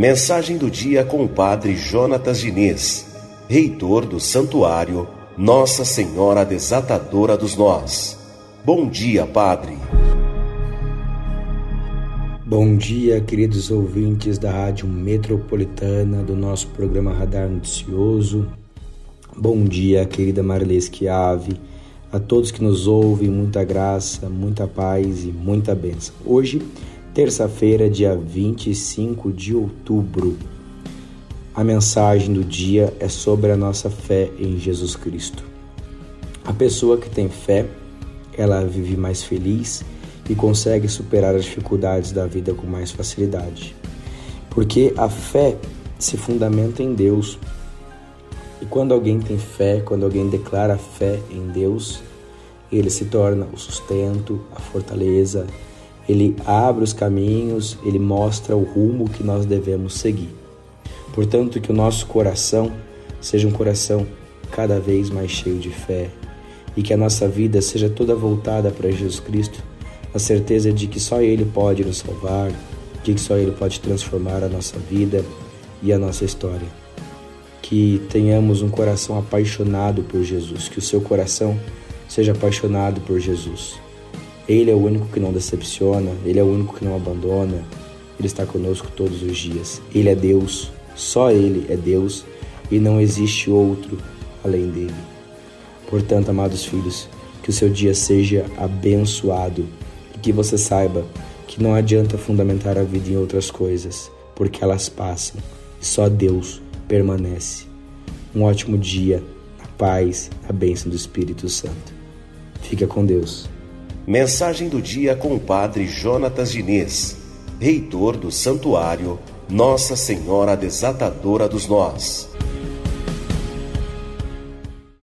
Mensagem do dia com o Padre Jonatas Diniz, reitor do Santuário Nossa Senhora Desatadora dos Nós. Bom dia, Padre. Bom dia, queridos ouvintes da Rádio Metropolitana, do nosso programa Radar Noticioso. Bom dia, querida Marilê Schiave, a todos que nos ouvem, muita graça, muita paz e muita bênção. Hoje, terça-feira, dia 25 de outubro. A mensagem do dia é sobre a nossa fé em Jesus Cristo. A pessoa que tem fé, ela vive mais feliz e consegue superar as dificuldades da vida com mais facilidade. Porque a fé se fundamenta em Deus. E quando alguém tem fé, quando alguém declara fé em Deus, ele se torna o sustento, a fortaleza, ele abre os caminhos, ele mostra o rumo que nós devemos seguir. Portanto, que o nosso coração seja um coração cada vez mais cheio de fé e que a nossa vida seja toda voltada para Jesus Cristo, a certeza de que só Ele pode nos salvar, de que só Ele pode transformar a nossa vida e a nossa história. Que tenhamos um coração apaixonado por Jesus, que o seu coração seja apaixonado por Jesus ele é o único que não decepciona, Ele é o único que não abandona, Ele está conosco todos os dias. Ele é Deus, só Ele é Deus e não existe outro além dele. Portanto, amados filhos, que o seu dia seja abençoado e que você saiba que não adianta fundamentar a vida em outras coisas, porque elas passam e só Deus permanece. Um ótimo dia, na paz, na bênção do Espírito Santo. Fica com Deus. Mensagem do dia com o Padre Jonatas Diniz, reitor do Santuário Nossa Senhora Desatadora dos Nós.